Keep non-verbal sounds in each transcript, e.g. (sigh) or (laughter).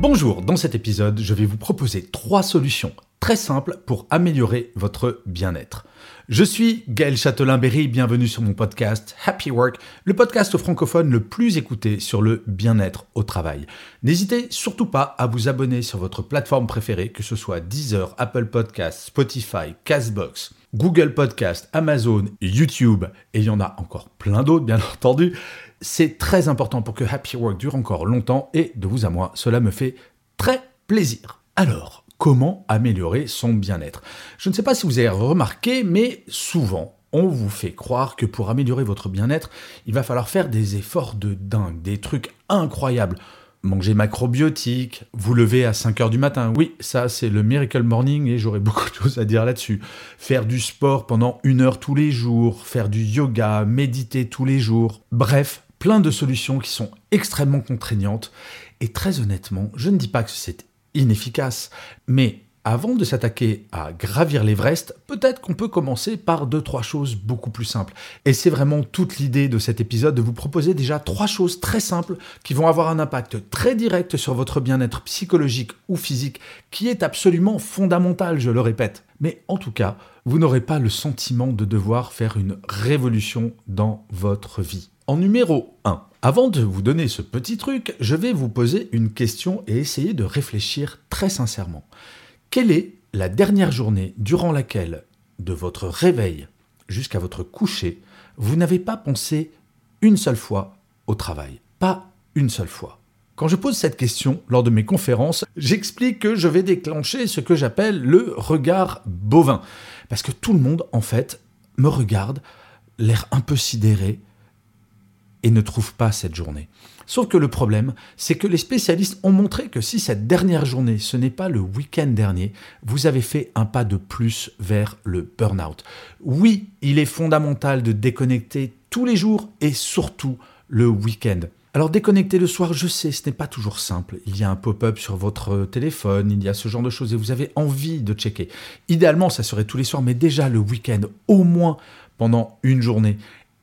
Bonjour, dans cet épisode, je vais vous proposer trois solutions très simples pour améliorer votre bien-être. Je suis Gaël Châtelain-Berry, bienvenue sur mon podcast Happy Work, le podcast francophone le plus écouté sur le bien-être au travail. N'hésitez surtout pas à vous abonner sur votre plateforme préférée, que ce soit Deezer, Apple Podcasts, Spotify, Castbox, Google Podcast, Amazon, YouTube, et il y en a encore plein d'autres bien (laughs) entendu. C'est très important pour que Happy Work dure encore longtemps et de vous à moi, cela me fait très plaisir. Alors, comment améliorer son bien-être? Je ne sais pas si vous avez remarqué, mais souvent, on vous fait croire que pour améliorer votre bien-être, il va falloir faire des efforts de dingue, des trucs incroyables. Manger macrobiotique, vous lever à 5 heures du matin. Oui, ça c'est le miracle morning et j'aurais (laughs) beaucoup de choses à dire là-dessus. Faire du sport pendant une heure tous les jours, faire du yoga, méditer tous les jours. Bref, plein de solutions qui sont extrêmement contraignantes. Et très honnêtement, je ne dis pas que c'est inefficace. Mais avant de s'attaquer à gravir l'Everest, peut-être qu'on peut commencer par deux, trois choses beaucoup plus simples. Et c'est vraiment toute l'idée de cet épisode de vous proposer déjà trois choses très simples qui vont avoir un impact très direct sur votre bien-être psychologique ou physique, qui est absolument fondamental, je le répète. Mais en tout cas, vous n'aurez pas le sentiment de devoir faire une révolution dans votre vie. En numéro 1, avant de vous donner ce petit truc, je vais vous poser une question et essayer de réfléchir très sincèrement. Quelle est la dernière journée durant laquelle, de votre réveil jusqu'à votre coucher, vous n'avez pas pensé une seule fois au travail? Pas une seule fois. Quand je pose cette question lors de mes conférences, j'explique que je vais déclencher ce que j'appelle le regard bovin. Parce que tout le monde, en fait, me regarde, l'air un peu sidéré, et ne trouve pas cette journée. Sauf que le problème, c'est que les spécialistes ont montré que si cette dernière journée, ce n'est pas le week-end dernier, vous avez fait un pas de plus vers le burn-out. Oui, il est fondamental de déconnecter tous les jours et surtout le week-end. Alors déconnecter le soir, je sais, ce n'est pas toujours simple. Il y a un pop-up sur votre téléphone, il y a ce genre de choses et vous avez envie de checker. Idéalement, ça serait tous les soirs, mais déjà le week-end, au moins pendant une journée,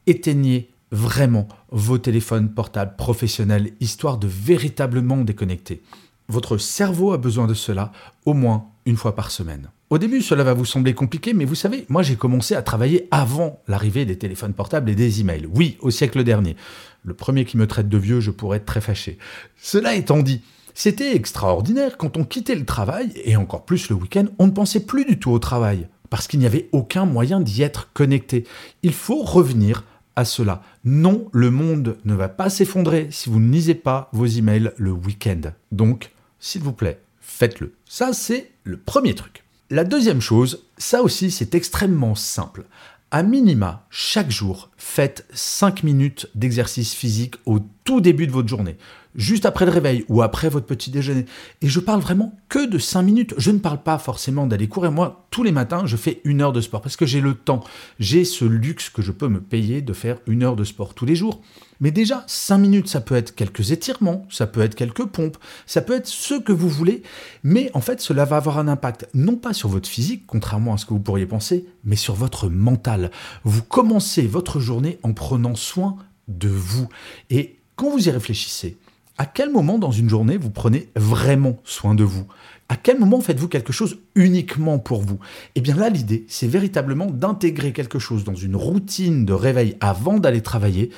éteignez vraiment vos téléphones portables professionnels, histoire de véritablement déconnecter. Votre cerveau a besoin de cela au moins une fois par semaine. Au début, cela va vous sembler compliqué, mais vous savez, moi j'ai commencé à travailler avant l'arrivée des téléphones portables et des emails. Oui, au siècle dernier. Le premier qui me traite de vieux, je pourrais être très fâché. Cela étant dit, c'était extraordinaire quand on quittait le travail, et encore plus le week-end, on ne pensait plus du tout au travail, parce qu'il n'y avait aucun moyen d'y être connecté. Il faut revenir à cela. Non, le monde ne va pas s'effondrer si vous ne lisez pas vos emails le week-end. Donc, s'il vous plaît, faites-le. Ça, c'est le premier truc. La deuxième chose, ça aussi, c'est extrêmement simple. À minima, chaque jour, faites 5 minutes d'exercice physique au tout début de votre journée juste après le réveil ou après votre petit déjeuner. Et je parle vraiment que de 5 minutes. Je ne parle pas forcément d'aller courir. Moi, tous les matins, je fais une heure de sport parce que j'ai le temps. J'ai ce luxe que je peux me payer de faire une heure de sport tous les jours. Mais déjà, 5 minutes, ça peut être quelques étirements, ça peut être quelques pompes, ça peut être ce que vous voulez. Mais en fait, cela va avoir un impact non pas sur votre physique, contrairement à ce que vous pourriez penser, mais sur votre mental. Vous commencez votre journée en prenant soin de vous. Et quand vous y réfléchissez, à quel moment dans une journée vous prenez vraiment soin de vous? À quel moment faites-vous quelque chose uniquement pour vous? Eh bien là, l'idée, c'est véritablement d'intégrer quelque chose dans une routine de réveil avant d'aller travailler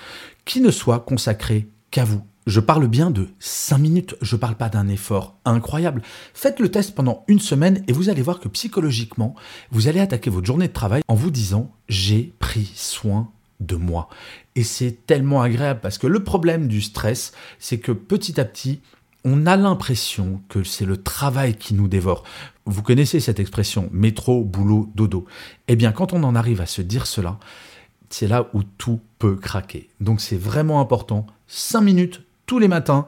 qui ne soit consacré qu'à vous. Je parle bien de 5 minutes, je ne parle pas d'un effort incroyable. Faites le test pendant une semaine et vous allez voir que psychologiquement, vous allez attaquer votre journée de travail en vous disant j'ai pris soin de moi. Et c'est tellement agréable parce que le problème du stress, c'est que petit à petit, on a l'impression que c'est le travail qui nous dévore. Vous connaissez cette expression métro, boulot, dodo. Eh bien, quand on en arrive à se dire cela, c'est là où tout peut craquer. Donc c'est vraiment important 5 minutes tous les matins,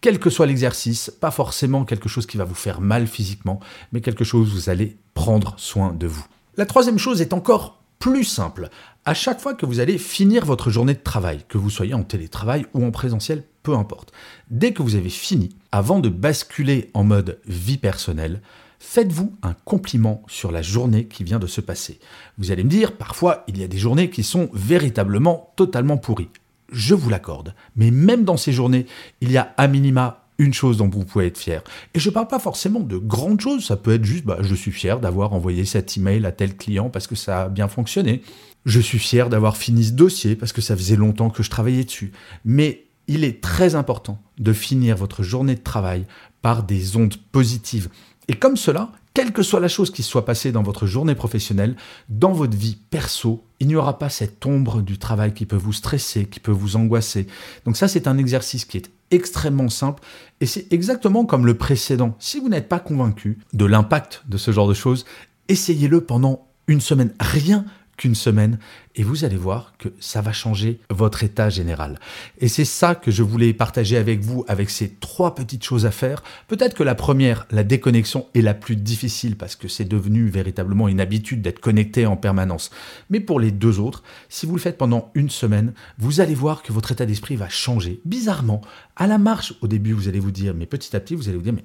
quel que soit l'exercice, pas forcément quelque chose qui va vous faire mal physiquement, mais quelque chose où vous allez prendre soin de vous. La troisième chose est encore plus simple. À chaque fois que vous allez finir votre journée de travail, que vous soyez en télétravail ou en présentiel, peu importe, dès que vous avez fini, avant de basculer en mode vie personnelle, faites-vous un compliment sur la journée qui vient de se passer. Vous allez me dire, parfois, il y a des journées qui sont véritablement totalement pourries. Je vous l'accorde. Mais même dans ces journées, il y a à minima une chose dont vous pouvez être fier. Et je ne parle pas forcément de grandes choses, ça peut être juste, bah, je suis fier d'avoir envoyé cet email à tel client parce que ça a bien fonctionné. Je suis fier d'avoir fini ce dossier parce que ça faisait longtemps que je travaillais dessus. Mais il est très important de finir votre journée de travail par des ondes positives. Et comme cela, quelle que soit la chose qui soit passée dans votre journée professionnelle, dans votre vie perso, il n'y aura pas cette ombre du travail qui peut vous stresser, qui peut vous angoisser. Donc ça, c'est un exercice qui est extrêmement simple et c'est exactement comme le précédent. Si vous n'êtes pas convaincu de l'impact de ce genre de choses, essayez-le pendant une semaine. Rien qu'une semaine et vous allez voir que ça va changer votre état général. Et c'est ça que je voulais partager avec vous avec ces trois petites choses à faire. Peut-être que la première, la déconnexion, est la plus difficile parce que c'est devenu véritablement une habitude d'être connecté en permanence. Mais pour les deux autres, si vous le faites pendant une semaine, vous allez voir que votre état d'esprit va changer. Bizarrement, à la marche, au début, vous allez vous dire, mais petit à petit, vous allez vous dire, mais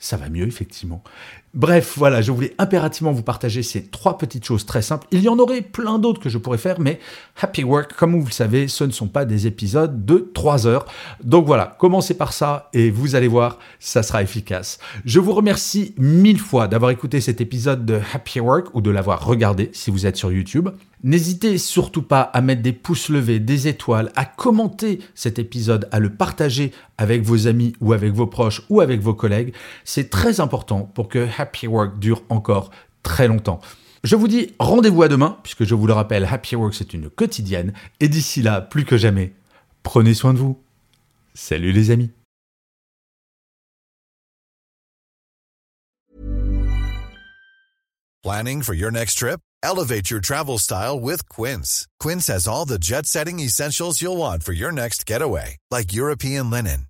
ça va mieux, effectivement. Bref, voilà, je voulais impérativement vous partager ces trois petites choses très simples. Il y en aurait plein d'autres que je pourrais faire, mais Happy Work, comme vous le savez, ce ne sont pas des épisodes de 3 heures. Donc voilà, commencez par ça et vous allez voir, ça sera efficace. Je vous remercie mille fois d'avoir écouté cet épisode de Happy Work ou de l'avoir regardé si vous êtes sur YouTube. N'hésitez surtout pas à mettre des pouces levés, des étoiles, à commenter cet épisode, à le partager avec vos amis ou avec vos proches ou avec vos collègues. C'est très important pour que Happy Work dure encore très longtemps. Je vous dis rendez-vous à demain, puisque je vous le rappelle, Happy Work c'est une quotidienne, et d'ici là, plus que jamais, prenez soin de vous. Salut les amis. Planning for your next trip? Elevate your travel style with Quince. Quince has all the jet-setting essentials you'll want for your next getaway, like European linen